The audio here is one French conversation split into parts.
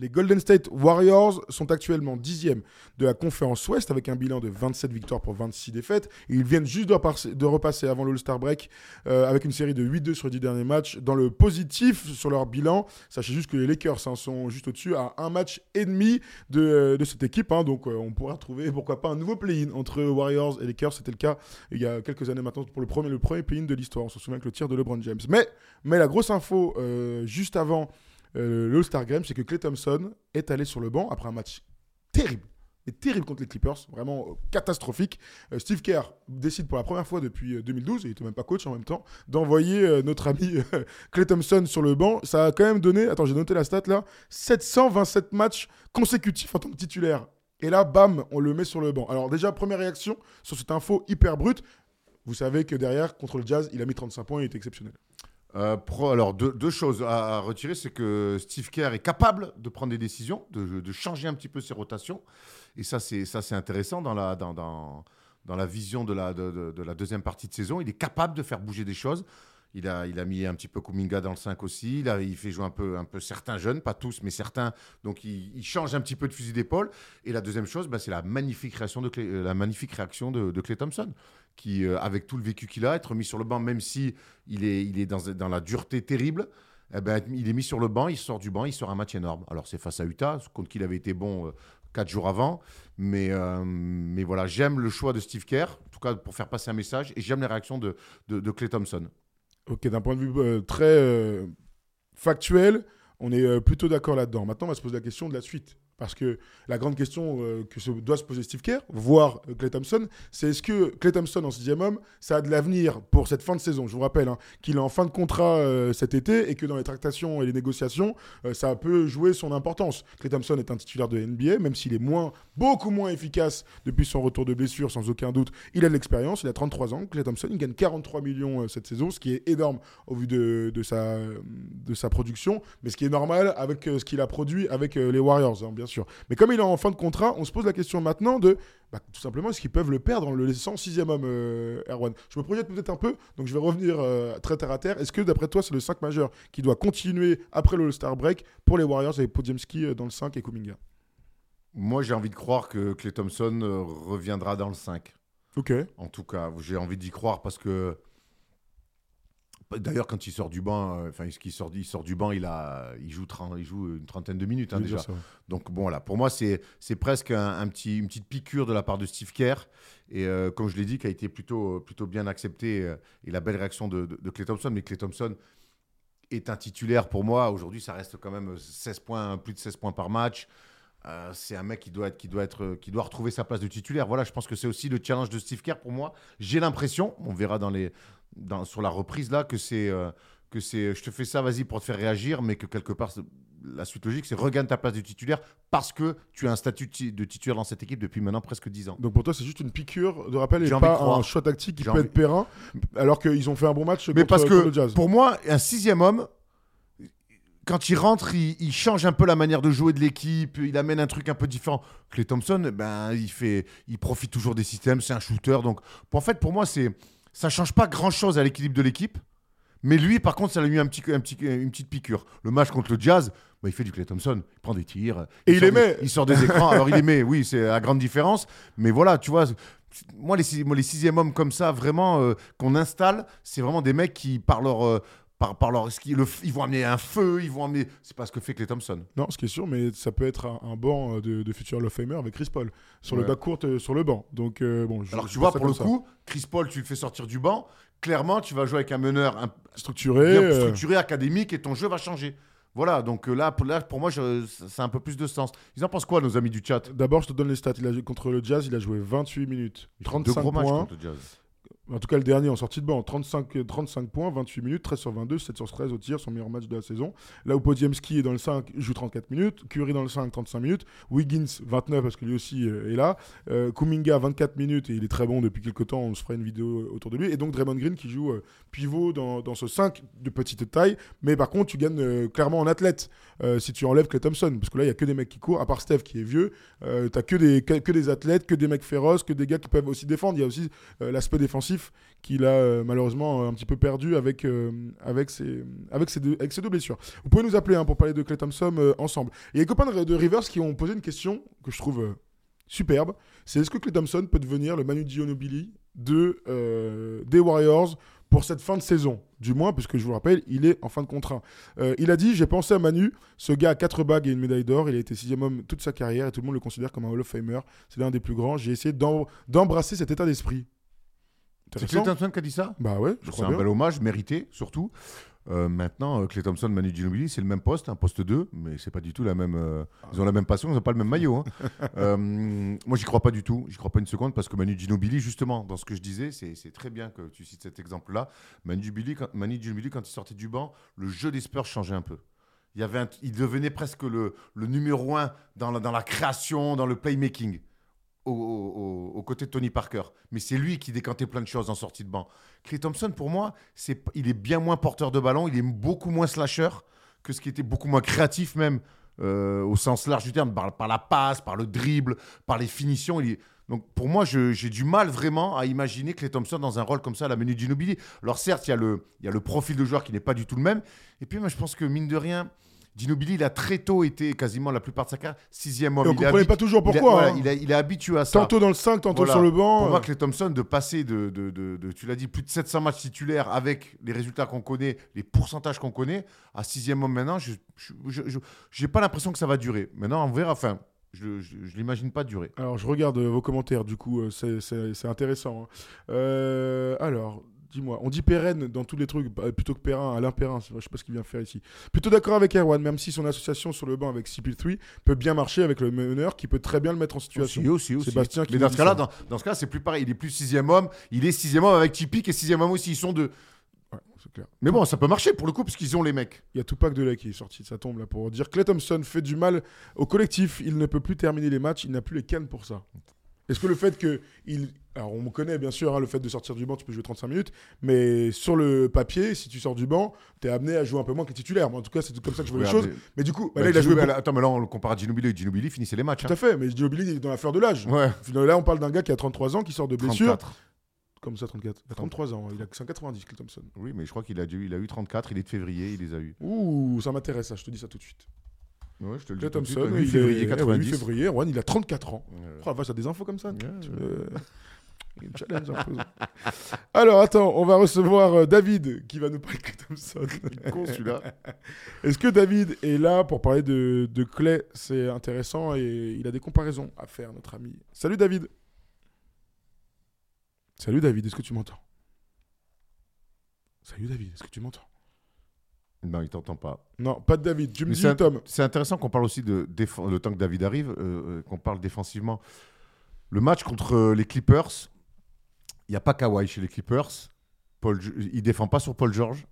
Les Golden State Warriors sont actuellement dixièmes de la conférence Ouest avec un bilan de 27 victoires pour 26 défaites. Ils viennent juste de repasser, avant l'All-Star Break euh, avec une série de 8-2 sur les 10 derniers matchs. Dans le positif sur leur bilan, sachez juste que les Lakers hein, sont juste au-dessus à un match et demi de, cette équipe. hein. donc euh, on pourra trouver pourquoi pas un nouveau play-in entre Warriors et Lakers. C'était le cas il y a quelques années maintenant pour le premier, play-in de l'histoire. On se souvient que le tir de LeBron James. Mais, mais la grosse info euh, juste avant euh, l'All-Star Game, c'est que Clay Thompson est allé sur le banc après un match terrible. Et terrible contre les Clippers, vraiment euh, catastrophique. Euh, Steve Kerr décide pour la première fois depuis euh, 2012, et il était même pas coach en même temps, d'envoyer euh, notre ami euh, Clay Thompson sur le banc. Ça a quand même donné, attends, j'ai noté la stat là, 727 matchs consécutifs en tant que titulaire. Et là, bam, on le met sur le banc. Alors déjà, première réaction sur cette info hyper brute. Vous savez que derrière, contre le Jazz, il a mis 35 points, il était exceptionnel. Euh, alors, deux, choses à, retirer, c'est que Steve Kerr est capable de prendre des décisions, de, changer un petit peu ses rotations. Et ça, c'est intéressant dans la, dans, dans, la vision de la, de, la deuxième partie de saison. Il est capable de faire bouger des choses. Il a, il a mis un petit peu Kuminga dans le 5 aussi. Il, a, il fait jouer un peu, un peu certains jeunes, pas tous, mais certains. Donc, il, change un petit peu de fusil d'épaule. Et la deuxième chose, bah, c'est la magnifique réaction euh, la magnifique réaction de, de Clay Thompson, qui, euh, avec tout le vécu qu'il a, être mis sur le banc, même si il est, dans, la dureté terrible. eh ben, il est mis sur le banc, il sort du banc, il sort un match énorme. Alors c'est face à Utah, contre qui il avait été bon euh, quatre jours avant. Mais, euh, mais voilà, j'aime le choix de Steve Kerr, en tout cas pour faire passer un message, et j'aime les réactions de, Clay Thompson. Ok, d'un point de vue très factuel, on est plutôt d'accord là-dedans. Maintenant, on va se poser la question de la suite. Parce que la grande question euh, que doit se poser Steve Kerr, voire euh, Clay Thompson, c'est est-ce que Clay Thompson en sixième homme, ça a de l'avenir pour cette fin de saison? Je vous rappelle hein, qu'il est en fin de contrat euh, cet été et que dans les tractations et les négociations, euh, ça peut jouer son importance. Clay Thompson est un titulaire de NBA, même s'il est moins, beaucoup moins efficace depuis son retour de blessure, sans aucun doute. Il a de l'expérience, il a 33 ans. Clay Thompson, il gagne 43 millions cette saison, ce qui est énorme au vu de, sa, production, mais ce qui est normal avec ce qu'il a produit avec les Warriors, hein, bien sûr. Mais comme il est en fin de contrat, on se pose la question maintenant de bah, tout simplement est-ce qu'ils peuvent le perdre en le laissant sixième homme, euh, Erwan? Je me projette peut-être un peu, donc je vais revenir euh, très terre à terre. Est-ce que d'après toi, c'est le 5 majeur qui doit continuer après le All-Star Break pour les Warriors avec Podziemski euh, dans le 5 et Kuminga? Moi, j'ai envie de croire que Clay Thompson reviendra dans le 5. Ok. En tout cas, j'ai envie d'y croire parce que. D'ailleurs, quand il sort du banc, euh, enfin, il sort, il sort du banc, il, a, il, joue 30 il joue une trentaine de minutes hein, déjà. dire ça, ouais. Donc bon, voilà, pour moi, c'est c'est presque un, un petit, une petite piqûre de la part de Steve Kerr. Et euh, comme je l'ai dit, qui a été plutôt, plutôt bien accepté. euh, et la belle réaction de, de, de Clay Thompson. Mais Clay Thompson est un titulaire pour moi. Aujourd'hui, ça reste quand même 16 points, plus de 16 points par match. Euh, c'est un mec qui doit, être, qui, doit être, qui doit retrouver sa place de titulaire. Voilà, je pense que c'est aussi le challenge de Steve Kerr pour moi. J'ai l'impression, on verra dans les, dans, sur la reprise là, que c'est euh, que c'est je te fais ça, vas-y, pour te faire réagir, mais que quelque part, la suite logique, c'est regagne ta place de titulaire parce que tu as un statut de ti- de titulaire dans cette équipe depuis maintenant presque 10 ans. Donc pour toi, c'est juste une piqûre de rappel et pas un choix tactique qui peut être périn, alors qu'ils ont fait un bon match Mais contre, parce que le Jazz. pour moi, un sixième homme, quand il rentre, il, il change un peu la manière de jouer de l'équipe, il amène un truc un peu différent. Clay Thompson, ben, il, fait, il profite toujours des systèmes, c'est un shooter. Donc, en fait, pour moi, c'est, ça change pas grand-chose à l'équilibre de l'équipe. Mais lui, par contre, ça lui a mis un petit, un petit, une petite piqûre. Le match contre le Jazz, bah, il fait du Clay Thompson, il prend des tirs. Et il sort aimait. des- il sort des écrans. Alors, il aimait, oui, c'est la grande différence. Mais voilà, tu vois, moi, les, moi, les sixième hommes comme ça, vraiment, euh, qu'on installe, c'est vraiment des mecs qui, par leur. euh, par, par leur ski, le, ils vont amener un feu, ils vont amener. C'est pas ce que fait Clay Thompson. Non, ce qui est sûr, mais ça peut être un, un banc euh, de, de futur Famer avec Chris Paul sur le Ouais. backcourt euh, sur le banc. Donc euh, bon, je- Alors je tu vois pour le ça. coup, Chris Paul, tu le fais sortir du banc. Clairement, tu vas jouer avec un meneur un, structuré, bien structuré, académique, et ton jeu va changer. Voilà, donc là, pour, là, pour moi, a un peu plus de sens. Ils en pensent quoi, nos amis du chat? D'abord, je te donne les stats. Il a, contre le Jazz, il a joué 28 minutes, Deux 35 gros matchs points. contre le Jazz. En tout cas le dernier en sortie de banc, 35, 35 points, 28 minutes, 13 sur 22, 7 sur 13 au tir, son meilleur match de la saison. Là où Podiemski est dans le 5, il joue 34 minutes, Curry dans le 5, 35 minutes, Wiggins 29 parce que lui aussi euh, est là, euh, Kuminga 24 minutes et il est très bon depuis quelques temps, on se fera une vidéo autour de lui, et donc Draymond Green qui joue euh, pivot dans, dans ce 5 de petite taille, mais par contre tu gagnes euh, clairement en athlète euh, si tu enlèves Clay Thompson, parce que là il y a que des mecs qui courent, à part Steph qui est vieux, euh, t'as que des, que, des athlètes, que des mecs féroces, que des gars qui peuvent aussi défendre, il y a aussi euh, l'aspect défensif qu'il a euh, malheureusement un petit peu perdu avec, euh, avec, ses, avec, ses deux, blessures. Vous pouvez nous appeler hein, pour parler de Clay Thompson euh, ensemble. Et des copains de, Rivers qui ont posé une question que je trouve euh, superbe. C'est est-ce que Clay Thompson peut devenir le Manu Ginobili de, euh, des Warriors pour cette fin de saison? Du moins, puisque je vous rappelle, il est en fin de contrat. Euh, il a dit J'ai pensé à Manu, ce gars a 4 bagues et une médaille d'or. Il a été sixième homme toute sa carrière et tout le monde le considère comme un Hall of Famer. C'est l'un des plus grands. J'ai essayé d'em- d'embrasser cet état d'esprit. C'est. Clay Thompson qui a dit ça Bah ouais, je C'est crois un bien. bel hommage, mérité surtout. Euh, maintenant, euh, Clay Thompson, Manu Ginobili, c'est le même poste, un poste 2, mais c'est pas du tout la même. euh, Ils ont la même passion, ils n'ont pas le même maillot. hein. Euh, moi, j'y crois pas du tout. J'y crois pas une seconde parce que Manu Ginobili, justement, dans ce que je disais, c'est c'est très bien que tu cites cet exemple-là. Manu Ginobili, quand, Manu Ginobili, quand il sortait du banc, le jeu des Spurs changeait un peu. Il, y avait un- il devenait presque le, le numéro un dans la, dans la création, dans le playmaking au- côtés de Tony Parker. Mais c'est lui qui décantait plein de choses en sortie de banc. Clay Thompson, pour moi, c'est, il est bien moins porteur de ballon, il est beaucoup moins slasher que ce qui était beaucoup moins créatif même euh, au sens large du terme, par, la passe, par le dribble, par les finitions. Il est- Donc pour moi, j'ai du mal vraiment à imaginer Clay Thompson dans un rôle comme ça à la Menu Ginobili. Alors certes, il y, a le- il y a le profil de joueur qui n'est pas du tout le même. Et puis moi, je pense que mine de rien, Ginobili, il a très tôt été quasiment la plupart de sa carrière sixième homme. Et on est comprenait pas toujours il a- pourquoi. voilà, hein. il, a- il est habitué à ça. Tantôt dans le 5, tantôt Voilà. sur le banc. Pour moi, euh, Clay Thompson, de passer de, de, de- de- tu l'as dit, plus de 700 matchs titulaires avec les résultats qu'on connaît, les pourcentages qu'on connaît, à sixième homme maintenant, je n'ai pas l'impression que ça va durer. Maintenant, on verra. Enfin, je ne l'imagine pas durer. Alors, je regarde euh, vos commentaires, du coup, euh, c'est- intéressant. hein. Euh, alors, dis-moi, on dit pérenne dans tous les trucs, bah, plutôt que Perrin, Alain Perrin, je sais pas ce qu'il vient faire ici. Plutôt d'accord avec Erwan, même si son association sur le banc avec CP3 peut bien marcher avec le meneur qui peut très bien le mettre en situation. Aussi, aussi, aussi. Sébastien qui Mais dans ce cas-là, dans, dans ce cas, c'est plus pareil. Il est plus sixième homme. Il est sixième homme avec Tipeee et sixième homme aussi. Ils sont deux. Ouais, c'est clair. Mais bon, ça peut marcher pour le coup parce qu'ils ont les mecs. Il y a Tupac de qui est sorti, ça tombe là pour dire Clay Thompson fait du mal au collectif, il ne peut plus terminer les matchs, il n'a plus les cannes pour ça. Est-ce que le fait que il alors on me connaît bien sûr hein, le fait de sortir du banc, tu peux jouer 35 minutes, mais sur le papier, si tu sors du banc, tu es amené à jouer un peu moins que. Moi, en tout cas, c'est comme ça que je vois les choses. Mais du coup, bah, Bah, là, il a joué Attends, mais là, on le compare à Ginobili. Ginobili finissait les matchs. tout à fait, mais Ginobili il est dans la fleur de l'âge. hein. Ouais. Là, on parle d'un gars qui a 33 ans, qui sort de blessure. 34. Comme ça, 34. Il a 33 ans, il a 190, Clay Thompson. Oui, mais je crois qu'il a, dû- il a eu 34. Il est de février. Il les a eu. Ouh, ça m'intéresse, ça, je te dis ça tout de suite. Ouais, je te le dis Thompson, 8 il février est... 90. 8 février, Juan, il a 34 ans. Ouais. Oh la vache, t'as des infos comme ça Ouais, Tu ouais. Me- Il me challenge un peu. Alors, attends, on va recevoir euh, David qui va nous parler de Clay Thompson. con celui-là. Est-ce que David est là pour parler de, de Clay? C'est intéressant et il a des comparaisons à faire, notre ami. Salut David. Salut David, est-ce que tu m'entends? Salut David, est-ce que tu m'entends? Non, il t'entend pas. Non, pas de David. Tu me dis Tom. C'est intéressant qu'on parle aussi de défense, le temps que David arrive, euh, euh, qu'on parle défensivement. Le match contre les Clippers, n'y a pas Kawhi chez les Clippers. Paul, il défend pas sur Paul George.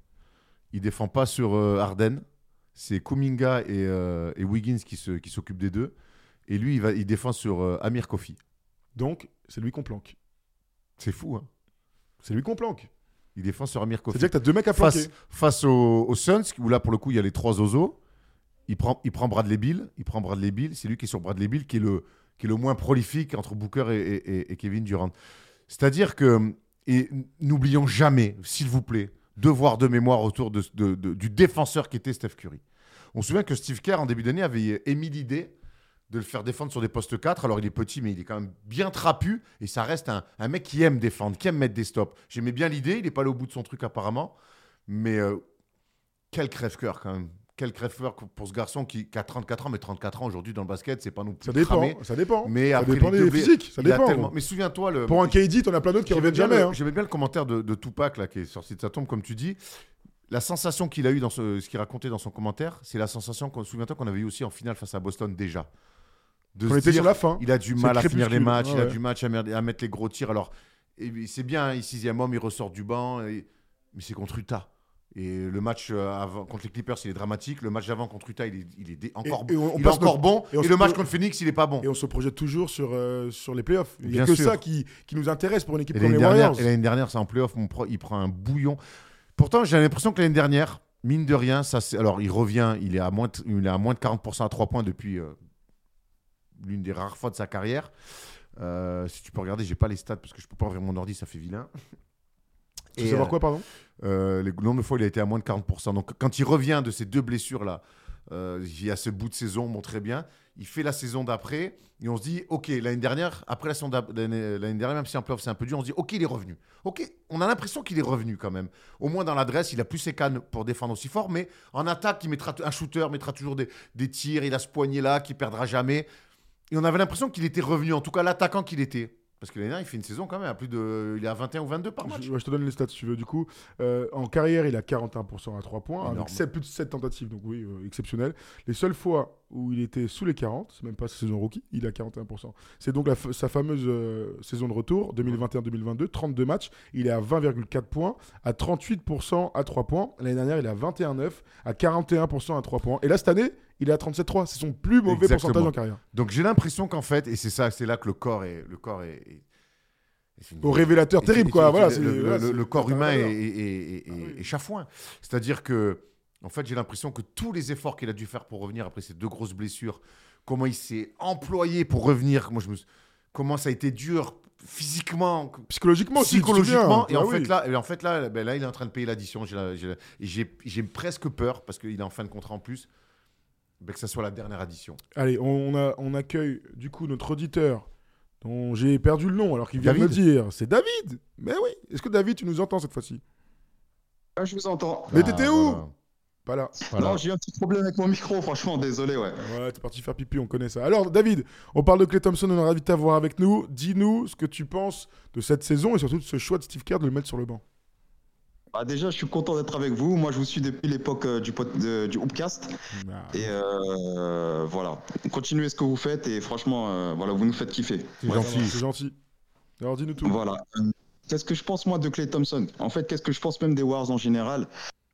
Il défend pas sur euh, Harden. C'est Kuminga et, euh, et Wiggins qui se- qui s'occupent des deux. Et lui, il, va, il défend sur euh, Amir Kofi. Donc, c'est lui qu'on planque. C'est fou, hein C'est lui qu'on planque. Il défend sur Amir Kofi. C'est-à-dire que t'as deux mecs à face, planquer. face aux, aux Suns, où là, pour le coup, il y a les trois oiseaux. Il prend, il prend Bradley Bill. Il prend Bradley Bill. C'est lui qui est sur Bradley Bill, qui est le, qui est le moins prolifique entre Booker et- et Kevin Durant. C'est-à-dire que, et n'oublions jamais, s'il vous plaît, devoir de mémoire autour du défenseur qui était Steph Curry. On se souvient que Steve Kerr, en début d'année, avait émis l'idée de le faire défendre sur des postes 4. Alors, il est petit, mais il est quand même bien trapu. Et ça reste un, un mec qui aime défendre, qui aime mettre des stops. J'aimais bien l'idée. Il n'est pas allé au bout de son truc, apparemment. Mais euh, quel crève-cœur, quand même. Quel crève-cœur pour ce garçon qui, qui a 34 ans. Mais 34 ans aujourd'hui dans le basket, c'est pas non plus Ça dépend. cramé. Ça dépend. Mais ça après dépend des physiques. Ça dépend. tellement- Mais souviens-toi, le... Pour un KD, t'en as plein d'autres qui reviennent jamais. hein. J'aimais bien le commentaire de, de Tupac là, qui est sorti de sa tombe, comme tu dis. La sensation qu'il a eu dans ce, ce qu'il racontait dans son commentaire, c'est la sensation, qu'on souviens-toi qu'on avait eu aussi en finale face à Boston déjà. De On était sur la fin. il a du mal à finir les matchs, il a du match à, mettre les gros tirs. Alors, c'est bien, il sixième homme, il ressort du banc, et- mais c'est contre Utah. Et le match euh, avant, contre les Clippers, il est dramatique. Le match d'avant contre Utah, il est, il est dé- encore, et il est encore bon. et le match contre Phoenix, il est pas bon. Et on se projette toujours sur, euh, sur les playoffs. Il n'y a que sûr. ça qui, qui nous intéresse pour une équipe comme l'année les dernière, Warriors. et l'année dernière, c'est en playoff, il prend un bouillon. Pourtant, j'ai l'impression que l'année dernière, mine de rien, ça, alors il revient, il est à moins de, il est à moins de 40% à 3 points depuis euh, l'une des rares fois de sa carrière. Euh, si tu peux regarder, j'ai pas les stats parce que je peux pas ouvrir mon ordi, ça fait vilain. Tu veux savoir euh, quoi, pardon? euh, le nombre de fois, il a été à moins de 40%. Donc, quand il revient de ces deux blessures-là, euh, il y a ce bout de saison, bon, très bien. Il fait la saison d'après et on se dit, OK, l'année dernière, après la saison l'année dernière, même si en playoff c'est un peu dur, on se dit, OK, il est revenu. OK, on a l'impression qu'il est revenu quand même. Au moins dans l'adresse, il a plus ses cannes pour défendre aussi fort, mais en attaque, il mettra un shooter, mettra toujours des, des tirs, il a ce poignet-là qui perdra jamais. Et on avait l'impression qu'il était revenu, en tout cas l'attaquant qu'il était. Parce que l'année dernière, il fait une saison quand même à plus de. Il est à 21 ou 22 par match. je, ouais, je te donne les stats si tu veux. Du coup, euh, en carrière, il a 41% à 3 points, Énorme. avec sept- plus de 7 tentatives, donc oui, euh, exceptionnel. Les seules fois où il était sous les 40, c'est même pas sa saison rookie, il a 41%. C'est donc la sa fameuse euh, saison de retour, 2021-2022, 32 matchs, il est à 20,4 points, à 38% à 3 points. L'année dernière, il est à 21,9, à 41% à 3 points. Et là, cette année, il est à 37,3. C'est son plus mauvais Exactement. pourcentage en carrière. Donc j'ai l'impression qu'en fait, et c'est ça, c'est là que le corps est, le corps est, est- est- c'est une- Au révélateur terrible, quoi. Voilà, le, voilà, corps humain est, Ah oui. chafouin. C'est-à-dire que, en fait, j'ai l'impression que tous les efforts qu'il a dû faire pour revenir après ces deux grosses blessures, comment il s'est employé pour revenir, moi je me, suis- comment ça a été dur physiquement, Psychologiquement psychologiquement. Et en Ah fait, là, et en fait là, ben là, il est en train de payer l'addition. J'ai presque peur parce qu'il est en fin de contrat en plus. Ben, que ça soit la dernière addition. Allez, on, a, on accueille du coup notre auditeur dont j'ai perdu le nom alors qu'il vient de me dire. C'est David Mais oui Est-ce que David, tu nous entends cette fois-ci? Ah, je vous entends. Mais Ah, t'étais où? voilà. Pas là. Voilà. Non, j'ai eu un petit problème avec mon micro, franchement, désolé, ouais. Ouais, t'es parti faire pipi, on connaît ça. Alors, David, on parle de Clay Thompson, on est ravi de t'avoir avec nous. Dis-nous ce que tu penses de cette saison et surtout de ce choix de Steve Kerr de le mettre sur le banc. Bah, déjà, je suis content d'être avec vous. Moi, je vous suis depuis l'époque euh, du, de- du Hoopcast. Ah, Et euh, voilà, continuez ce que vous faites et franchement, euh, voilà, vous nous faites kiffer. C'est ça gentil. marche, C'est gentil. Alors, dis-nous tout. Voilà. Qu'est-ce que je pense moi de Clay Thompson? En fait, qu'est-ce que je pense même des Wars en général?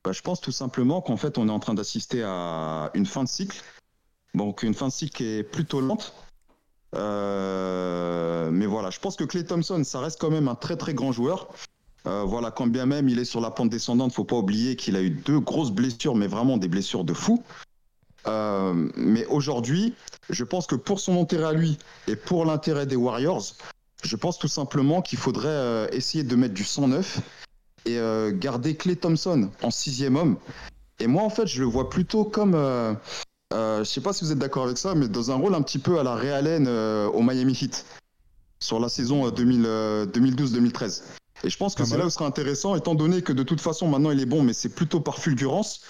Bah, Je pense tout simplement qu'en fait, on est en train d'assister à une fin de cycle. Donc, une fin de cycle qui est plutôt lente. Euh, mais voilà, je pense que Clay Thompson, ça reste quand même un très très grand joueur. Euh, voilà, quand bien même il est sur la pente descendante, faut pas oublier qu'il a eu deux grosses blessures, mais vraiment des blessures de fou. Euh, mais aujourd'hui, je pense que pour son intérêt à lui et pour l'intérêt des Warriors, je pense tout simplement qu'il faudrait euh, essayer de mettre du 109 et garder Clay Thompson en sixième homme. Et moi, en fait, je le vois plutôt comme, je sais pas si vous êtes d'accord avec ça, mais dans un rôle un petit peu à la Ray Allen au Miami Heat sur la saison euh, 2000, euh, 2012-2013. Et je pense que Pas c'est mal. là où ce sera intéressant, étant donné que de toute façon maintenant il est bon, mais c'est plutôt par fulgurance.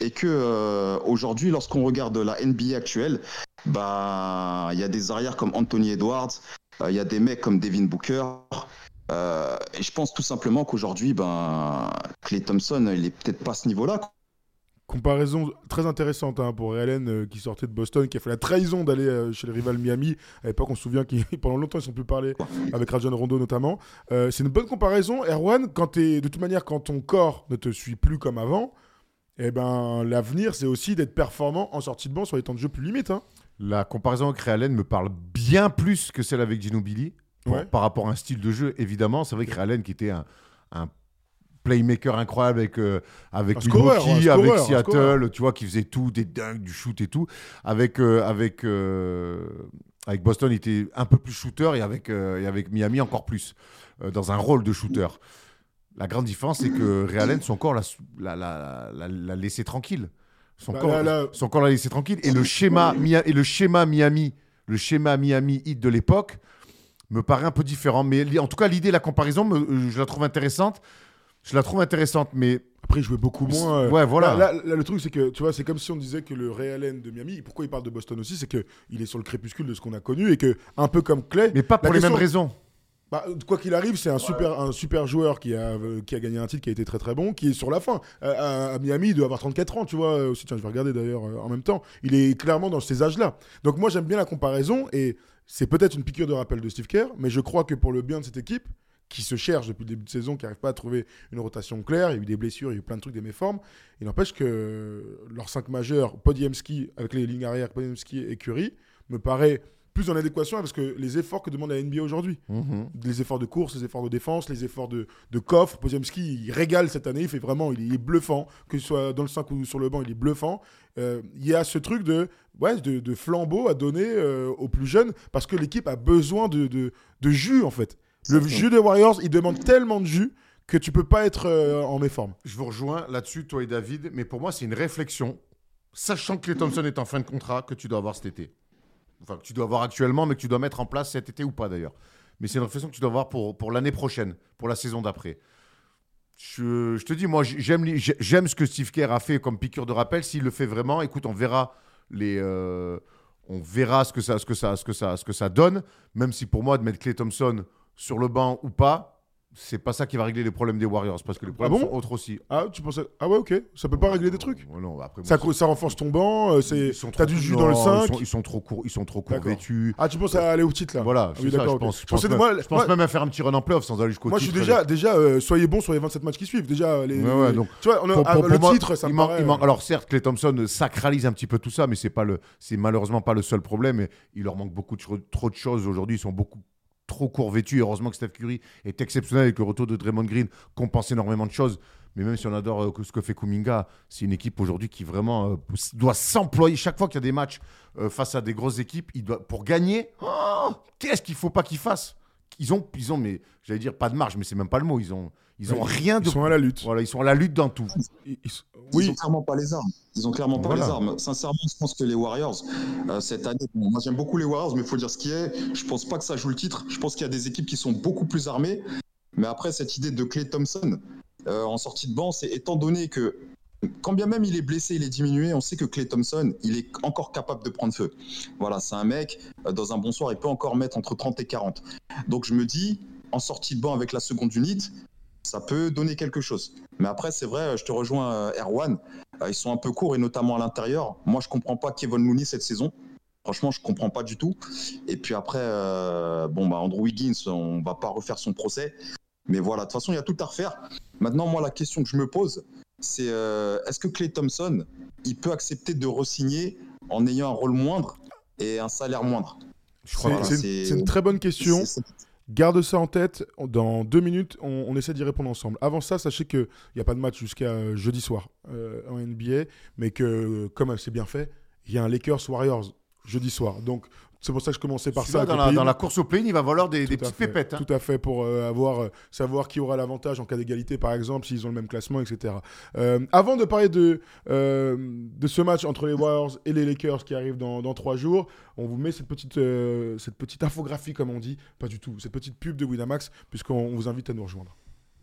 Et que euh, aujourd'hui, lorsqu'on regarde la NBA actuelle, bah il y a des arrières comme Anthony Edwards, euh, il y a des mecs comme Devin Booker. euh, et je pense tout simplement qu'aujourd'hui, ben Clay Thompson, il est peut-être pas à ce niveau-là. Comparaison très intéressante hein, pour Allen euh, qui sortait de Boston, qui a fait la trahison d'aller euh, chez le rival Miami. À l'époque, on se souvient qu'ils pendant longtemps ils ne sont plus parlé avec Rajon Rondo notamment. Euh, c'est une bonne comparaison. Erwan, quand de toute manière, quand ton corps ne te suit plus comme avant, eh ben l'avenir c'est aussi d'être performant en sortie de banc sur les temps de jeu plus limites. hein. La comparaison avec Allen me parle bien plus que celle avec Ginobili. Ouais. Par rapport à un style de jeu, évidemment. C'est vrai que Allen, qui était un, un playmaker incroyable avec, euh, avec Un scoreur, Milwaukee, avec Seattle, tu vois, qui faisait tout, des dunks, du shoot et tout. Avec, euh, avec, euh, avec Boston, il était un peu plus shooter et avec, euh, et avec Miami encore plus, euh, dans un rôle de shooter. La grande différence, c'est que Ray Allen, son corps l'a l'a- l'a- l'a- l'a laissé tranquille. Son, Bah, corps, là- son corps l'a laissé tranquille. Et le schéma, et le schéma Miami, le schéma Miami Heat de l'époque, me paraît un peu différent. Mais en tout cas, l'idée, la comparaison, me- je la trouve intéressante. Je la trouve intéressante, mais Après, il jouait beaucoup moins. euh, Ouais, voilà. Là, là, là, le truc, c'est que, tu vois, c'est comme si on disait que le Ray Allen de Miami, pourquoi il parle de Boston aussi, c'est qu'il est sur le crépuscule de ce qu'on a connu et que, un peu comme Clay. mais pas pour les question- mêmes raisons. Bah, quoi qu'il arrive, c'est un super, un super joueur qui a, euh, qui a gagné un titre qui a été très très bon, qui est sur la fin. Euh, à, à Miami, il doit avoir 34 ans, tu vois. Aussi, tiens, je vais regarder d'ailleurs en même temps. Il est clairement dans ces âges-là. Donc moi, j'aime bien la comparaison et c'est peut-être une piqûre de rappel de Steve Kerr, mais je crois que pour le bien de cette équipe, qui se cherchent depuis le début de saison, qui n'arrivent pas à trouver une rotation claire. Il y a eu des blessures, il y a eu plein de trucs, des méformes. Il n'empêche que leurs cinq majeurs, Podiemski, avec les lignes arrière, Podiemski et Curie, me paraît plus en adéquation avec ce que les efforts que demande la NBA aujourd'hui. Mhm. Les efforts de course, les efforts de défense, les efforts de, de coffre. Podiemski, il régale cette année, il fait vraiment, il est bluffant, que ce soit dans le 5 ou sur le banc, il est bluffant. Euh, Il y a ce truc de, ouais, de, de flambeau à donner euh, aux plus jeunes parce que l'équipe a besoin de, de, de jus en fait. Le jus des Warriors, il demande tellement de jus que tu peux pas être euh, en méforme. Je vous rejoins là-dessus, toi et David, mais pour moi, c'est une réflexion, sachant que Clay Thompson est en fin de contrat, que tu dois avoir cet été. Enfin, que tu dois avoir actuellement, mais que tu dois mettre en place cet été ou pas d'ailleurs. Mais c'est une réflexion que tu dois avoir pour, pour l'année prochaine, pour la saison d'après. Je, je te dis, moi, j'aime les- j'ai- j'aime ce que Steve Kerr a fait comme piqûre de rappel. S'il le fait vraiment, écoute, on verra les. euh, on verra ce que, ça, ce, que ça, ce, que ça, ce que ça donne, même si pour moi, de mettre Clay Thompson sur le banc ou pas, c'est pas ça qui va régler les problèmes des Warriors, parce que les problèmes bon sont autres aussi. Ah, tu penses à- Ah ouais, ok. Ça peut pas régler des trucs. Non, après, Ça, ça renforce ton banc. euh, c'est- T'as du jus dans le ils 5. sont- Ils sont, trop courts, ils sont trop courts vêtus. Ah, tu penses à aller au titre là Voilà, Ah oui, ça, je ok. pense. Je pense, même, moi- je pense moi- même à faire un petit run en playoff sans aller jusqu'au Moi, je suis titre. déjà, déjà euh, soyez bons sur les 27 matchs qui suivent. Déjà, les, Ouais, ouais, les- donc, tu vois, on a- Pour- ah, pour- le pour moi, titre, ça il me manque- paraît, il manque- euh, Alors certes, Clay Thompson sacralise un petit peu tout ça, mais c'est pas le, c'est malheureusement pas le seul problème. Et il leur manque beaucoup trop de choses aujourd'hui. Ils sont beaucoup trop court vêtus. Heureusement que Steph Curry est exceptionnel avec le retour de Draymond Green compense énormément de choses. Mais même si on adore euh, ce que fait Kuminga, c'est une équipe aujourd'hui qui vraiment euh, doit s'employer. Chaque fois qu'il y a des matchs euh, face à des grosses équipes, il doit, pour gagner, oh, qu'est-ce qu'il faut pas qu'ils fassent ils ont, ils mais j'allais dire pas de marge, mais c'est même pas le mot. Ils ont, ils ont rien de. Ils sont à la lutte. Voilà, ils sont à la lutte dans tout. Ils- ils- Ils oui, ont clairement pas les armes. Ils ont clairement pas Voilà. les armes. Sincèrement, je pense que les Warriors, euh, cette année, bon, moi j'aime beaucoup les Warriors, mais il faut dire ce qui est. Je pense pas que ça joue le titre. Je pense qu'il y a des équipes qui sont beaucoup plus armées. Mais après, cette idée de Clay Thompson euh, en sortie de banc, c'est étant donné que quand bien même il est blessé, il est diminué, on sait que Clay Thompson, il est encore capable de prendre feu. Voilà, c'est un mec, euh, dans un bon soir, il peut encore mettre entre 30 et 40. Donc je me dis, en sortie de banc avec la seconde unité, ça peut donner quelque chose. Mais après, c'est vrai, je te rejoins, euh, Erwan. Euh, ils sont un peu courts et notamment à l'intérieur. Moi, je comprends pas Kevin Looney cette saison. Franchement, je comprends pas du tout. Et puis après, euh, bon, bah, Andrew Wiggins, on va pas refaire son procès. Mais voilà, de toute façon, il y a tout à refaire. Maintenant, moi, la question que je me pose, c'est euh, est-ce que Clay Thompson, il peut accepter de re-signer en ayant un rôle moindre et un salaire moindre? C'est Voilà, une, une très bonne question. Garde ça en tête. Dans deux minutes, on, essaie d'y répondre ensemble. Avant ça, sachez qu'il n'y a pas de match jusqu'à euh, jeudi soir euh, en NBA, mais que, euh, comme c'est bien fait, il y a un Lakers Warriors jeudi soir. Donc, c'est pour ça que je commençais par ça. Dans, la, dans play-in. la course au play il va falloir des, petites fait, pépettes. hein. Tout à fait, pour euh, avoir, euh, savoir qui aura l'avantage en cas d'égalité, par exemple, s'ils ont le même classement, etc. Euh, avant de parler de, euh, de ce match entre les Warriors et les Lakers qui arrive dans, dans trois jours, on vous met cette petite, cette petite infographie, comme on dit, pas du tout, cette petite pub de Winamax, puisqu'on vous invite à nous rejoindre.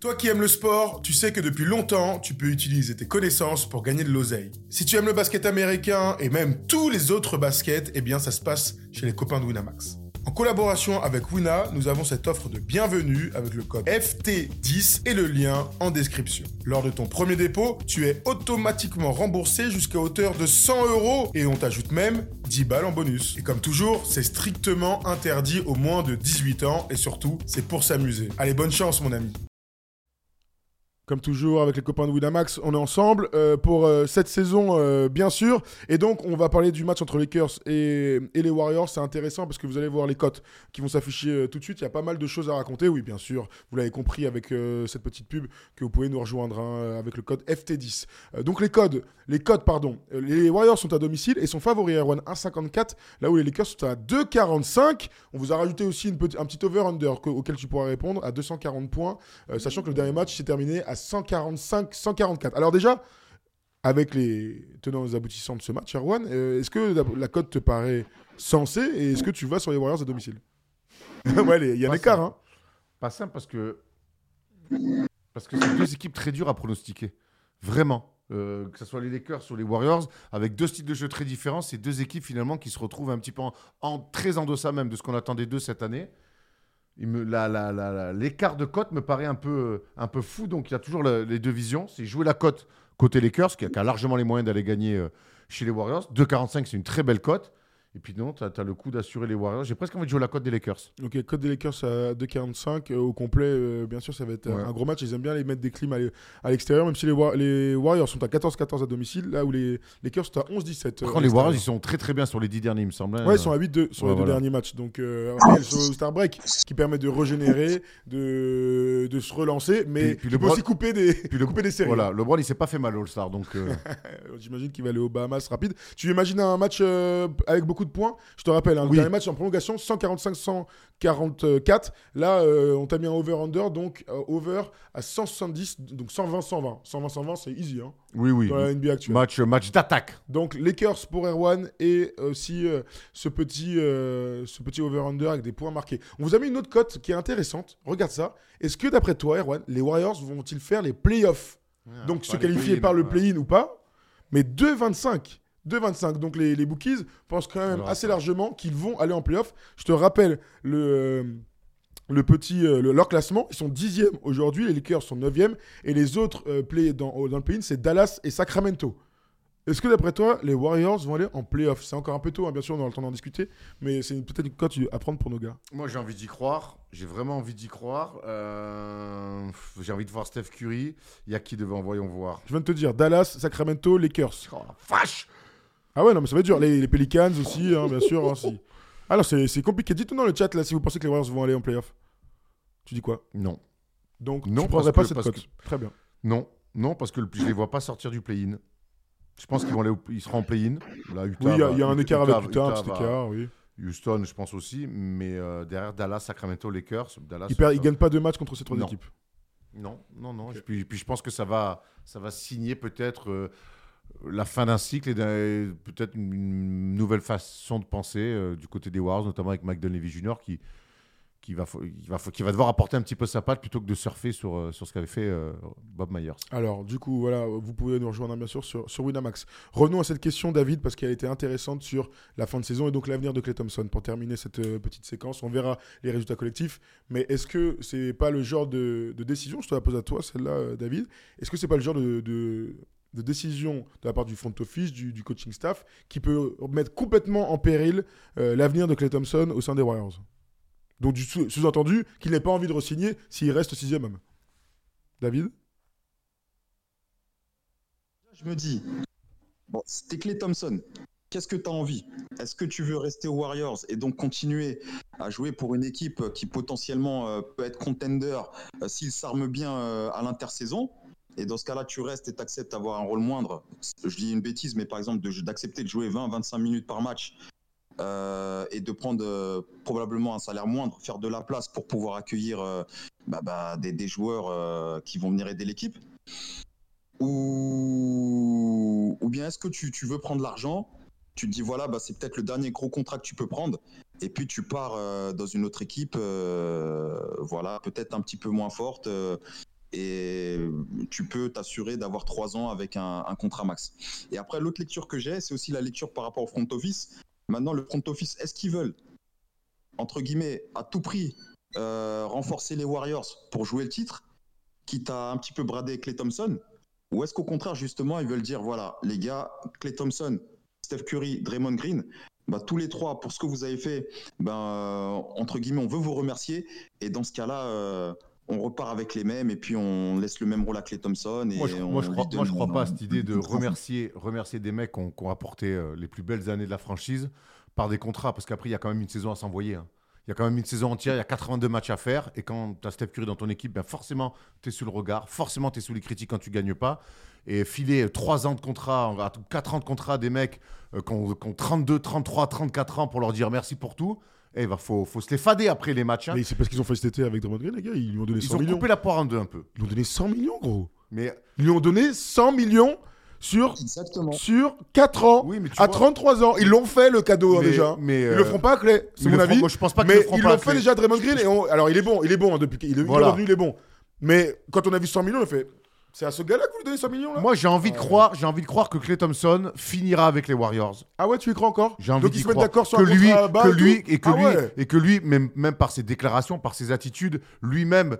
Toi qui aimes le sport, tu sais que depuis longtemps, tu peux utiliser tes connaissances pour gagner de l'oseille. Si tu aimes le basket américain et même tous les autres baskets, eh bien ça se passe chez les copains de Winamax. En collaboration avec Wina, nous avons cette offre de bienvenue avec le code FT10 et le lien en description. Lors de ton premier dépôt, tu es automatiquement remboursé jusqu'à hauteur de 100 euros et on t'ajoute même 10 balles en bonus. Et comme toujours, c'est strictement interdit aux moins de 18 ans et surtout, c'est pour s'amuser. Allez, bonne chance mon ami. Comme toujours avec les copains de Winamax, on est ensemble euh, pour euh, cette saison, euh, bien sûr. Et donc, on va parler du match entre les Lakers et, et les Warriors. C'est intéressant parce que vous allez voir les cotes qui vont s'afficher tout de suite. Il y a pas mal de choses à raconter. Oui, bien sûr, vous l'avez compris avec cette petite pub que vous pouvez nous rejoindre hein, avec le code FT10. Euh, donc, les codes, les codes, pardon. Les Warriors sont à domicile et sont favoris à 1,54, là où les Lakers sont à 2,45. On vous a rajouté aussi un petit over-under que- auquel tu pourras répondre à 240 points, sachant que le dernier match s'est terminé à 145, 144. Alors déjà, avec les tenants et aboutissants de ce match, Erwan, euh, est-ce que la, la cote te paraît sensée et est-ce que tu vas sur les Warriors à domicile Ouais, il y a un Pas écart, simple. hein. Pas simple parce que parce que c'est deux équipes très dures à pronostiquer. Vraiment. Euh, que ce soit les Lakers ou les Warriors, avec deux styles de jeu très différents, c'est deux équipes finalement qui se retrouvent un petit peu en, en- très en deçà même de ce qu'on attendait d'eux cette année. L'écart de cote me paraît un peu, un peu fou, donc il y a toujours le- les deux visions. C'est jouer la cote côté Lakers, qui a, qui a largement les moyens d'aller gagner euh, chez les Warriors. 2,45, c'est une très belle cote. Et puis non, tu as, le coup d'assurer les Warriors. J'ai presque envie de jouer la cote des Lakers. Ok, cote des Lakers à 2,45 euh, au complet. euh, bien sûr, ça va être Ouais. un gros match. Ils aiment bien les mettre des clims à l'e- à l'extérieur, même si les, Wa- les Warriors sont à 14-14 à domicile, là où les Lakers sont à 11-17. Par euh, les Warriors, ils sont très très bien sur les 10 derniers, il me semble. hein. Ouais, ils sont à 8-2 sur Ouais, les deux derniers matchs. Donc, euh, après, Star Break qui permet de régénérer, de, de se relancer, mais Puis- puis il le peut aussi couper des, Puis le, couper des séries. Voilà, LeBron, il s'est pas fait mal All-Star. Donc, euh, J'imagine qu'il va aller aux Bahamas rapide. Tu imagines un match avec beaucoup de points Je te rappelle, un Oui. dernier match en prolongation, 145-144. Là, euh, on t'a mis un over-under, donc euh, over à 170, donc 120-120. 120-120, c'est easy hein, oui, oui. dans la NBA actuelle. Match, match d'attaque. Donc Lakers pour Erwan et aussi euh, ce petit, euh, ce petit over-under avec des points marqués. On vous a mis une autre cote qui est intéressante. Regarde ça. Est-ce que d'après toi, Erwan, les Warriors vont-ils faire les playoffs? Donc se qualifier par le play-in ou pas? Mais 2,25. 2,25. Donc les, les bookies pensent quand même assez largement qu'ils vont aller en playoff. Je te rappelle le, euh, le petit, euh, le- leur classement. Ils sont 10e aujourd'hui. Les Lakers sont 9e. Et les autres euh, play dans, dans le play-in, c'est Dallas et Sacramento. Est-ce que d'après toi, les Warriors vont aller en playoff? C'est encore un peu tôt, hein, bien sûr, on aura le temps d'en discuter. Mais c'est peut-être une cote à prendre pour nos gars. Moi, j'ai envie d'y croire. J'ai vraiment envie d'y croire. Euh, J'ai envie de voir Steph Curry. Il y a qui devant? Voyons voir. Je viens de te dire Dallas, Sacramento, Lakers. Oh la vache Ah ouais, non, mais ça va être dur. Les, les Pelicans aussi, hein, bien sûr. hein, si. Alors, c'est c'est compliqué. Dites-nous dans le chat là si vous pensez que les Warriors vont aller en playoff. Tu dis quoi? Non. Donc, Non, tu prendrais parce pas que- cette parce cote. Très bien. Non. Non, parce que le- je les vois pas sortir du play-in. Je pense qu'ils vont aller au- ils seront en play-in. Là, Utah Oui, il y a, va- il y a un écart avec Utah, un Utah petit va- écart, oui. Houston, je pense aussi. Mais euh, derrière Dallas, Sacramento, Lakers. Dallas, Ils ne euh, gagnent pas deux matchs contre ces trois Non. équipes. Non, non, non. Et puis, puis je pense que ça va, ça va signer peut-être euh, la fin d'un cycle et peut-être une, nouvelle façon de penser euh, du côté des Warriors, notamment avec Mike Jr. qui, qui, va, qui, va, qui va devoir apporter un petit peu sa patte plutôt que de surfer sur, euh, sur ce qu'avait fait euh, Bob Myers. Alors, du coup, voilà, vous pouvez nous rejoindre bien sûr sur, sur Winamax. Revenons à cette question, David, parce qu'elle était intéressante sur la fin de saison et donc l'avenir de Clay Thompson. Pour terminer cette petite séquence, on verra les résultats collectifs. Mais est-ce que c'est pas le genre de, décision, je te la pose à toi, celle-là, David, est-ce que c'est pas le genre de- de décision de la part du front office, du, coaching staff, qui peut mettre complètement en péril euh, l'avenir de Clay Thompson au sein des Warriors Donc, du sous- sous-entendu qu'il n'ait pas envie de re-signer s'il reste sixième homme. David? Je me dis, bon, c'était Clay Thompson. Qu'est-ce que tu as envie? Est-ce que tu veux rester aux Warriors et donc continuer à jouer pour une équipe qui potentiellement euh, peut être contender euh, s'il s'arme bien à l'intersaison? Et dans ce cas-là, tu restes et tu acceptes d'avoir un rôle moindre. Je dis une bêtise, mais par exemple, d'accepter de, jouer 20-25 minutes par match euh, et de prendre euh, probablement un salaire moindre, faire de la place pour pouvoir accueillir euh, bah, bah, des, joueurs qui vont venir aider l'équipe ou, bien est-ce que tu, veux prendre l'argent Tu te dis, voilà, bah, c'est peut-être le dernier gros contrat que tu peux prendre. Et puis tu pars dans une autre équipe, voilà, peut-être un petit peu moins forte. Et tu peux t'assurer d'avoir trois ans avec un, un contrat max. Et après, l'autre lecture que j'ai, c'est aussi la lecture par rapport au front office. Maintenant, le front office, est-ce qu'ils veulent, entre guillemets, à tout prix, euh, renforcer les Warriors pour jouer le titre, quitte à un petit peu brader Clay Thompson? Ou est-ce qu'au contraire, justement, ils veulent dire, voilà, les gars, Clay Thompson, Steph Curry, Draymond Green, bah, tous les trois, pour ce que vous avez fait, ben, euh, entre guillemets, on veut vous remercier. Et dans ce cas-là, euh, on repart avec les mêmes et puis on laisse le même rôle à Clay Thompson. Et Moi, je, on moi, je crois, moi, je donne- crois pas à cette idée de remercier, remercier des mecs qui ont, qui ont apporté euh, les plus belles années de la franchise par des contrats, parce qu'après, il y a quand même une saison à s'envoyer. hein. Il y a quand même une saison entière, il y a 82 matchs à faire, et quand tu as Steph Curry dans ton équipe, ben forcément, tu es sous le regard, forcément, tu es sous les critiques quand tu gagnes pas. Et filer 3 ans de contrat, 4 ans de contrat à des mecs euh, qui, ont, qui ont 32, 33, 34 ans pour leur dire merci pour tout, il va faut, faut se les fader après les matchs. hein. Mais c'est parce qu'ils ont fait cet été avec Draymond Green, les gars. Ils lui ont donné 100 Ils ont millions. coupé la poire en deux un peu. Ils lui ont donné 100 millions, gros. Mais Ils lui ont donné 100 millions sur, Exactement. sur 4 ans. oui, mais tu à vois- 33 ans. Ils l'ont fait, le cadeau, hein, mais- déjà. mais, Ils euh, le feront pas à Clay, c'est mon avis. moi, je pense pas qu'ils mais le feront ils l'ont fait déjà, Draymond Green. Et on- Alors, il est bon, il est bon hein, depuis qu'il il est Voilà. revenu, il est bon. Mais quand on a vu 100 millions, on a fait c'est à ce gars-là que vous lui donnez 100 millions, là Moi, j'ai envie de croire, j'ai envie de croire que Clay Thompson finira avec les Warriors. Ah ouais, tu y crois encore J'ai envie Donc, d'y ils se mettent croire. d'accord sur que un lui, contrat bas que et lui tout et que Ah lui ouais. et que lui, même, même par ses déclarations, par ses attitudes, lui-même,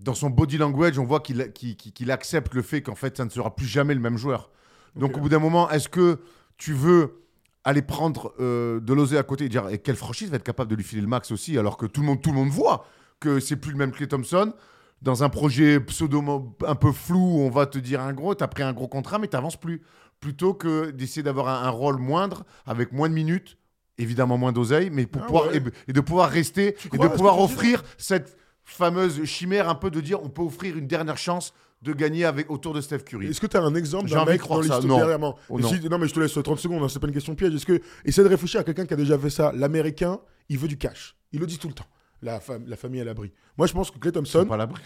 dans son body language, on voit qu'il qu'il- qu'il- qu'il accepte le fait qu'en fait, ça ne sera plus jamais le même joueur. Donc, Ok. au bout d'un moment, est-ce que tu veux aller prendre euh, de l'oser à côté et dire et quelle franchise va être capable de lui filer le max aussi alors que tout le monde tout le monde voit que c'est plus le même Clay Thompson dans un projet pseudo un peu flou où on va te dire un gros tu as pris un gros contrat mais tu n'avances plus plutôt que d'essayer d'avoir un, un rôle moindre avec moins de minutes évidemment moins d'oseille mais pour Ah pouvoir ouais. et, et de pouvoir rester et de pouvoir offrir cette fameuse chimère un peu de dire on peut offrir une dernière chance de gagner avec autour de Steph Curry Est-ce que tu as un exemple d'un mec dans l'histoire Non. derrière Oh, non. si- non, mais je te laisse 30 secondes, hein, c'est pas une question piège. Est-ce que essaie de réfléchir à quelqu'un qui a déjà fait ça L'américain, il veut du cash. Il le dit tout le temps. La, fam- la famille à l'abri. Moi, je pense que Clay Thompson. sont pas à l'abri.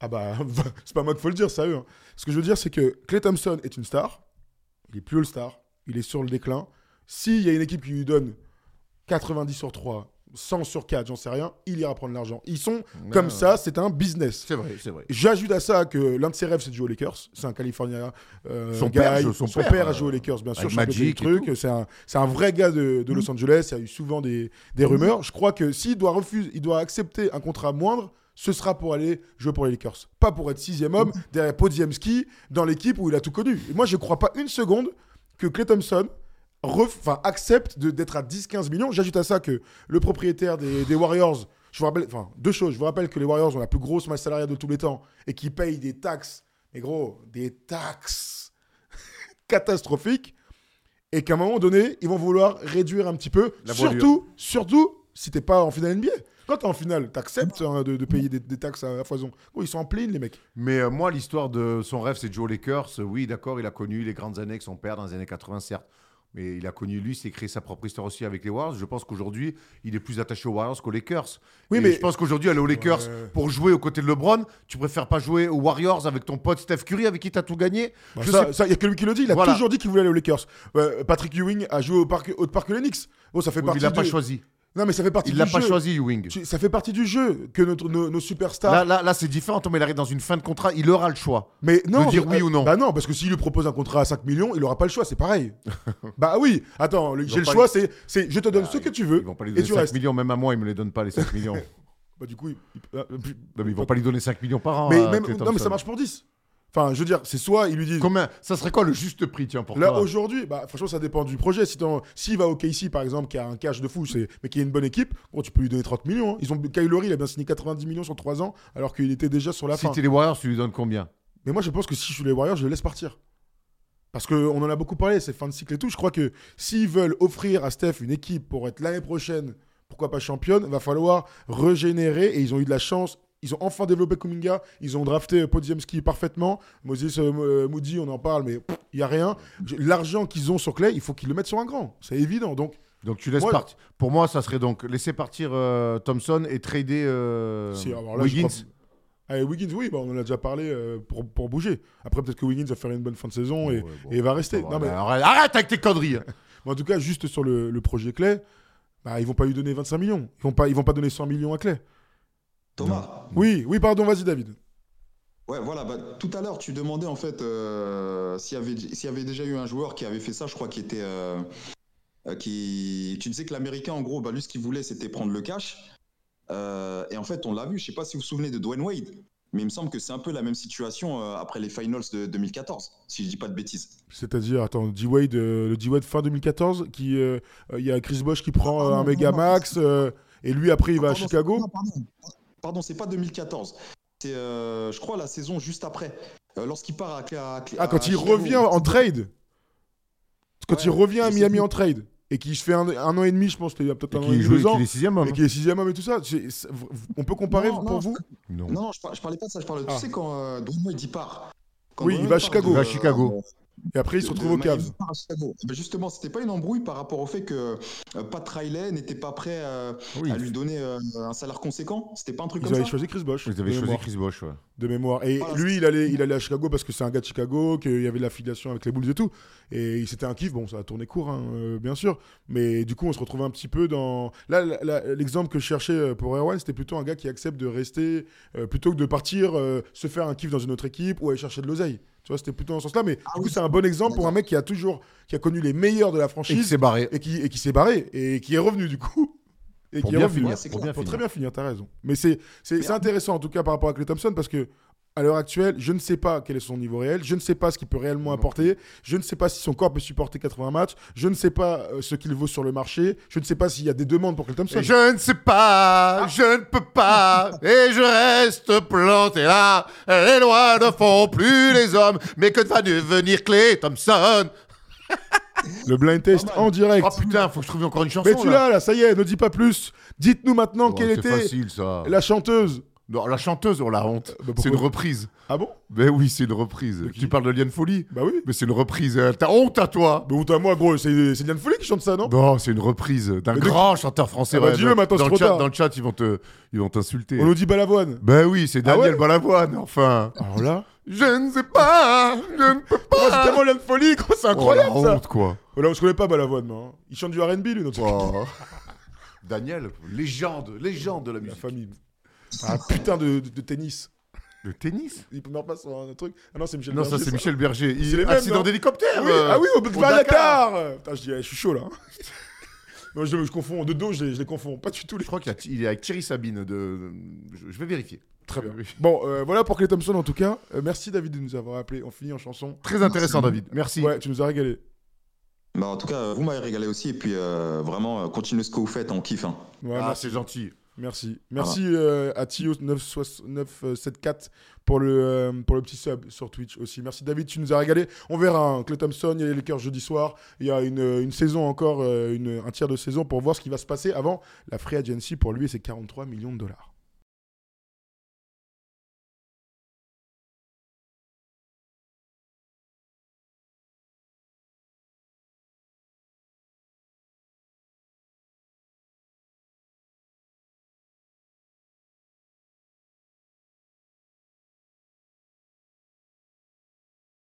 Ah bah, c'est pas moi qu'il faut le dire, ça eux. hein. Ce que je veux dire, c'est que Clay Thompson est une star. Il est plus All-Star. Il est sur le déclin. S'il y a une équipe qui lui donne 90 sur 3, 100 sur 4, j'en sais rien, il ira prendre l'argent. Ils sont comme ça, c'est un business. c'est vrai c'est vrai J'ajoute à ça que l'un de ses rêves, c'est de jouer aux Lakers. C'est un Californien. euh, Son guy. père son père, a euh, joué aux Lakers, bien sûr. Magic truc. C'est un, c'est un vrai gars de, de Los Angeles. Il y a eu souvent des, des rumeurs. Je crois que s'il doit refuser, il doit accepter un contrat moindre, ce sera pour aller jouer pour les Lakers. Pas pour être sixième homme derrière Podziemski dans l'équipe où il a tout connu. Et moi, je ne crois pas une seconde que Clay Thompson enfin, accepte de- d'être à 10-15 millions. J'ajoute à ça que le propriétaire des, des Warriors, je vous rappelle, enfin, deux choses. Je vous rappelle que les Warriors ont la plus grosse masse salariale de tous les temps et qui payent des taxes, mais gros, des taxes catastrophiques. Et qu'à un moment donné, ils vont vouloir réduire un petit peu. La surtout, surtout si t'es pas en finale NBA. Quand t'es en finale, t'acceptes hein, de, de payer des, des taxes à, foison. Ils sont en pleine, les mecs. Mais euh, moi, l'histoire de son rêve, c'est aux Lakers. Oui, d'accord, il a connu les grandes années avec son père dans les années 80, certes. Mais il a connu, lui, s'est créé sa propre histoire aussi avec les Warriors. Je pense qu'aujourd'hui, il est plus attaché aux Warriors qu'aux Lakers. Oui, Et mais- je pense qu'aujourd'hui, aller aux Lakers Ouais. pour jouer aux côtés de LeBron, tu préfères pas jouer aux Warriors avec ton pote Steph Curry, avec qui tu as tout gagné? Bah, Je ça, sais- y a que lui qui le dit. Il a Voilà. toujours dit qu'il voulait aller aux Lakers. Euh, Patrick Ewing a joué au parc, au parc Lennox. Oh, ça fait Oui, partie il l'a du... pas choisi. Non, mais ça fait partie Il du l'a jeu. pas choisi, Ewing. Ça fait partie du jeu que notre, nos, nos superstars. Là, là, là c'est différent. Thomas, il arrive dans une fin de contrat, il aura le choix. mais non, de dire oui ou non. Bah non, parce que s'il lui propose un contrat à 5 millions, il aura pas le choix, c'est pareil. bah oui, attends, Ils j'ai le choix, lui- c'est je te donne Ah, ce que tu veux Ils vont pas lui et donner tu 5 restes. millions, même à moi, ils me les donnent pas, les 5 millions. Bah du coup, il- il- ah, puis- Non, mais ils vont pas lui donner 5 millions par an. mais même, Klay non, mais ça marche pour 10. Enfin, je veux dire, c'est soit ils lui disent. Combien? Ça serait quoi le juste prix, tiens, pour Là, aujourd'hui, bah, franchement, ça dépend du projet. Si S'il va au KC, par exemple, qui a un cash de fou, mais qui a une bonne équipe, gros, tu peux lui donner 30 millions. hein. Ils ont... Il a bien signé 90 millions sur 3 ans, alors qu'il était déjà sur la Si fin. t'es les Warriors, tu lui donnes combien? Mais moi, je pense que si je suis les Warriors, je les laisse partir. Parce qu'on en a beaucoup parlé, c'est fin de cycle et tout. Je crois que s'ils veulent offrir à Steph une équipe pour être l'année prochaine, pourquoi pas championne, va falloir régénérer. Et ils ont eu de la chance. Ils ont enfin développé Kuminga. Ils ont drafté Podziemski parfaitement. Moses euh, Moody, on en parle, mais il n'y a rien. L'argent qu'ils ont sur Clay, il faut qu'ils le mettent sur un grand. C'est évident. Donc, Donc tu laisses partir. Pour moi, ça serait donc laisser partir euh, Thompson et trader euh, si, alors là, Wiggins. Allez, Wiggins, oui, bah, on en a déjà parlé euh, pour, pour bouger. Après, peut-être que Wiggins va faire une bonne fin de saison et, Ouais, bon, et va rester. va, Non, mais- mais arrête, arrête avec tes conneries. Mais en tout cas, juste sur le, le projet Clay, bah, ils vont pas lui donner 25 millions. Ils vont pas, ils vont pas donner 100 millions à Clay. Thomas, Oui, oui, pardon, vas-y, David. ouais, voilà, bah, tout à l'heure, tu demandais en fait euh, s'il y, avait- s'il y avait déjà eu un joueur qui avait fait ça, je crois, qui était. euh, euh, qui... Tu disais que l'Américain, en gros, bah, lui, ce qu'il voulait, c'était prendre le cash. Euh, et en fait, on l'a vu, je sais pas si vous vous souvenez de Dwayne Wade, mais il me semble que c'est un peu la même situation après les finals de 2014, si je dis pas de bêtises. C'est-à-dire, attends, D-Wade, euh, le D-Wade fin 2014, qui, il y a Chris Bosh qui prend Ah, non, un non, méga non, max, et lui après il va à Pardon, Chicago. pardon, pardon c'est pas 2014. C'est, euh, je crois, la saison juste après. Euh, Lorsqu'il part à, à- à- Ah, quand à il Chicago. revient en trade. Quand Ouais, il revient à Miami en trade. Et qui se fait un, un an et demi, je pense, il y a peut-être Et un an et qui demi, deux ans. qu'il est sixième homme. Et qui est sixième homme et tout ça. C'est- c'est- on peut comparer Non, pour non, vous? Non. Non, non, je, par- je parlais pas de ça. Je parlais, Ah. tu sais, quand euh, Wade, il part. Quand Oui, Dwayne il va à Chicago. de- Il va à Chicago. Et après il se retrouve de au Cavs. Il Chicago. Ben justement, c'était pas une embrouille par rapport au fait que euh, Pat Riley n'était pas prêt euh, Oui. à lui donner euh, un salaire conséquent. C'était pas un truc Ils comme avaient ça choisi Chris Bosh. Ils avaient de choisi mémoire. Chris Bosh. ouais. de mémoire. Et Voilà. lui, il allait, il allait à Chicago parce que c'est un gars de Chicago, qu'il y avait de l'affiliation avec les Bulls et tout. Et c'était un kiff. Bon, ça a tourné court, hein, euh, bien sûr. Mais du coup, on se retrouvait un petit peu dans. Là, l'exemple que je cherchais pour Erwan, c'était plutôt un gars qui accepte de rester euh, plutôt que de partir euh, se faire un kiff dans une autre équipe ou aller chercher de l'oseille. Tu vois, c'était plutôt dans ce sens-là. Mais Ah du coup, oui. c'est un bon exemple pour un mec qui a toujours, qui a connu les meilleurs de la Et qui franchise s'est barré. et qui, et qui s'est barré et qui est revenu du coup. Et Pour qui est bien revenu. finir. Ouais, c'est Pour bien finir. très bien finir, t'as raison. Mais c'est c'est intéressant en tout cas par rapport à Clay Thompson parce que à l'heure actuelle, je ne sais pas quel est son niveau réel, je ne sais pas ce qu'il peut réellement apporter, je ne sais pas si son corps peut supporter 80 matchs, je ne sais pas euh, ce qu'il vaut sur le marché, je ne sais pas s'il y a des demandes pour Clay Thompson. Et je ne sais pas, je ne peux pas, et je reste planté là. Les lois ne font plus les hommes, mais que va devenir Clay Thompson? Le blind test en direct. Oh putain, faut que je trouve encore une chanson. Mais tu l'as là, ça y est, ne dis pas plus. Dites-nous maintenant Oh, quelle était facile ça. la chanteuse. Non, la chanteuse, on la honte. bah, pourquoi c'est une reprise. Ah bon? Ben oui, c'est une reprise. Tu parles de Liane Folie? Bah oui. Mais c'est une reprise. euh, T'as honte à toi Mais honte à moi, gros, c'est c'est Diane Foley qui chante ça, non? Non, c'est une reprise d'un grand chanteur français. Ah bah ouais, dis-le maintenant, dans, c'est le chat, dans le chat, ils vont te, ils vont t'insulter. On nous dit Balavoine. Ben oui, c'est Ah Daniel ouais Balavoine, enfin. Alors là, Je ne sais pas, je ne peux oh, c'est pas. tellement Diane Foley, gros, c'est Oh, incroyable la ça. honte, quoi. Oh là, on se connaît pas Balavoine, non hein. Il chante du R&B, lui, notre Oh. Daniel, légende, légende de la La musique. famille. Un putain de, de- de tennis. Le tennis? Il meurt pas sur un truc. Ah non, c'est Michel Non, ça Berger, c'est Michel Berger. C'est Il mêmes, accident d'hélicoptère. Ah oui, euh, ah oui, au, au Dakar. Putain, je, dis, je suis chaud là. non, je, je confonds. De dos, je les, je les confonds. Pas du tout. Les... Je crois qu'il est avec Thierry Sabine. De... Je, je vais vérifier. Très bien. Oui. Bon, euh, voilà pour Clay Thompson en tout cas. Euh, merci David de nous avoir appelé. On finit en chanson. Très intéressant, David. Merci. Ouais, tu nous as régalé. Bah, en tout cas, vous m'avez régalé aussi. Et puis, euh, vraiment, continuez ce que vous faites, on kiffe. hein. Ouais, ah, merci. c'est gentil. Merci. Merci euh, à Tio974 pour le, euh, pour le petit sub sur Twitch aussi. Merci David, tu nous as régalé. On verra. hein, Clay Thompson, il y a les Lakers jeudi soir. Il y a une, une saison encore, euh, une, un tiers de saison pour voir ce qui va se passer avant la free agency pour lui et ses 43 millions de dollars.